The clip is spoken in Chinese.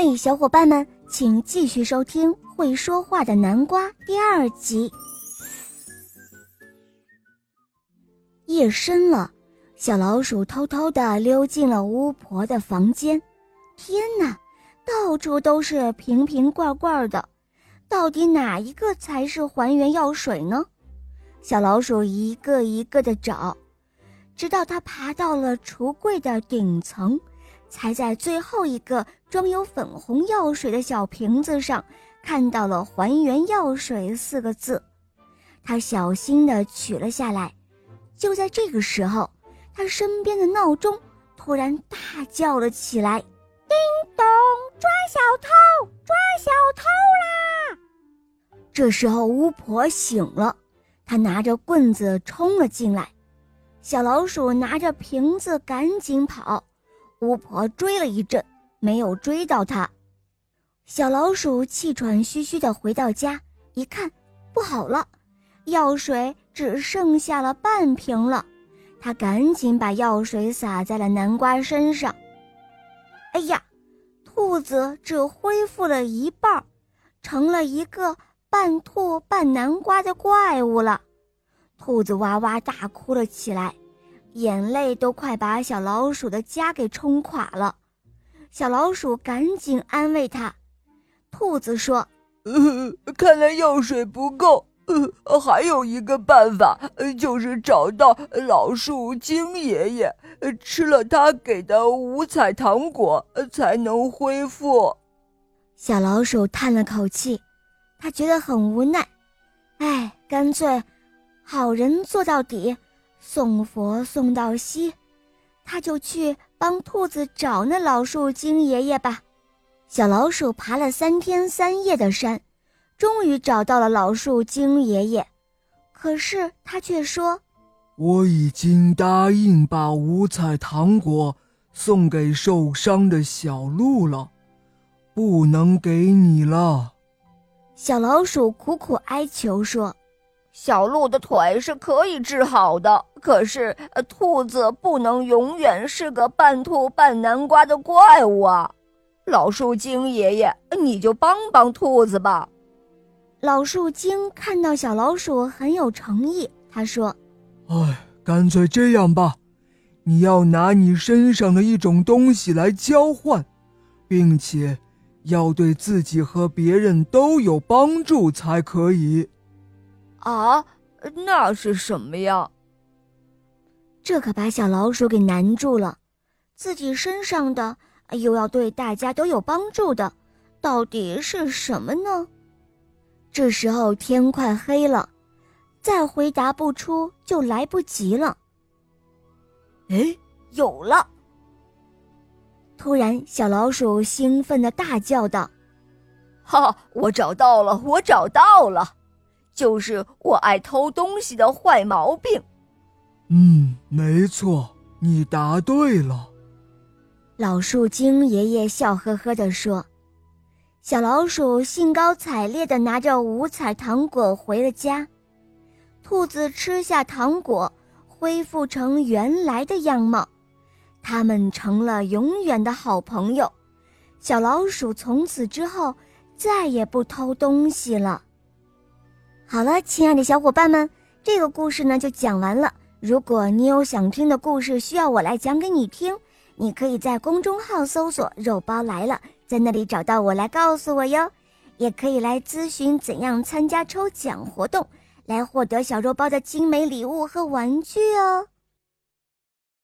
嘿，小伙伴们，请继续收听《会说话的南瓜》第二集。夜深了，小老鼠偷偷地溜进了巫婆的房间。天哪，到处都是瓶瓶罐罐的，到底哪一个才是还原药水呢？小老鼠一个一个的找，直到它爬到了橱柜的顶层。才在最后一个装有粉红药水的小瓶子上看到了“还原药水”四个字，他小心地取了下来。就在这个时候，他身边的闹钟突然大叫了起来：“叮咚！抓小偷！抓小偷啦！”这时候，巫婆醒了，她拿着棍子冲了进来，小老鼠拿着瓶子赶紧跑。巫婆追了一阵，没有追到它。小老鼠气喘吁吁地回到家，一看，不好了，药水只剩下了半瓶了。他赶紧把药水洒在了南瓜身上。哎呀，兔子只恢复了一半，成了一个半兔半南瓜的怪物了。兔子哇哇大哭了起来。眼泪都快把小老鼠的家给冲垮了，小老鼠赶紧安慰它。兔子说：“呃，看来药水不够，呃，还有一个办法，就是找到老树精爷爷，吃了他给的五彩糖果才能恢复。”小老鼠叹了口气，他觉得很无奈，哎，干脆好人做到底。送佛送到西，他就去帮兔子找那老树精爷爷吧。小老鼠爬了三天三夜的山，终于找到了老树精爷爷。可是他却说：“我已经答应把五彩糖果送给受伤的小鹿了，不能给你了。”小老鼠苦苦哀求说。小鹿的腿是可以治好的，可是兔子不能永远是个半兔半南瓜的怪物啊！老树精爷爷，你就帮帮兔子吧。老树精看到小老鼠很有诚意，他说：“哎，干脆这样吧，你要拿你身上的一种东西来交换，并且要对自己和别人都有帮助才可以。”啊，那是什么呀？这可把小老鼠给难住了。自己身上的又要对大家都有帮助的，到底是什么呢？这时候天快黑了，再回答不出就来不及了。哎，有了！突然，小老鼠兴奋的大叫道：“哈，我找到了！我找到了！”就是我爱偷东西的坏毛病。嗯，没错，你答对了。老树精爷爷笑呵呵地说：“小老鼠兴高采烈地拿着五彩糖果回了家。兔子吃下糖果，恢复成原来的样貌，他们成了永远的好朋友。小老鼠从此之后再也不偷东西了。”好了，亲爱的小伙伴们，这个故事呢就讲完了。如果你有想听的故事需要我来讲给你听，你可以在公众号搜索“肉包来了”，在那里找到我来告诉我哟。也可以来咨询怎样参加抽奖活动，来获得小肉包的精美礼物和玩具哦。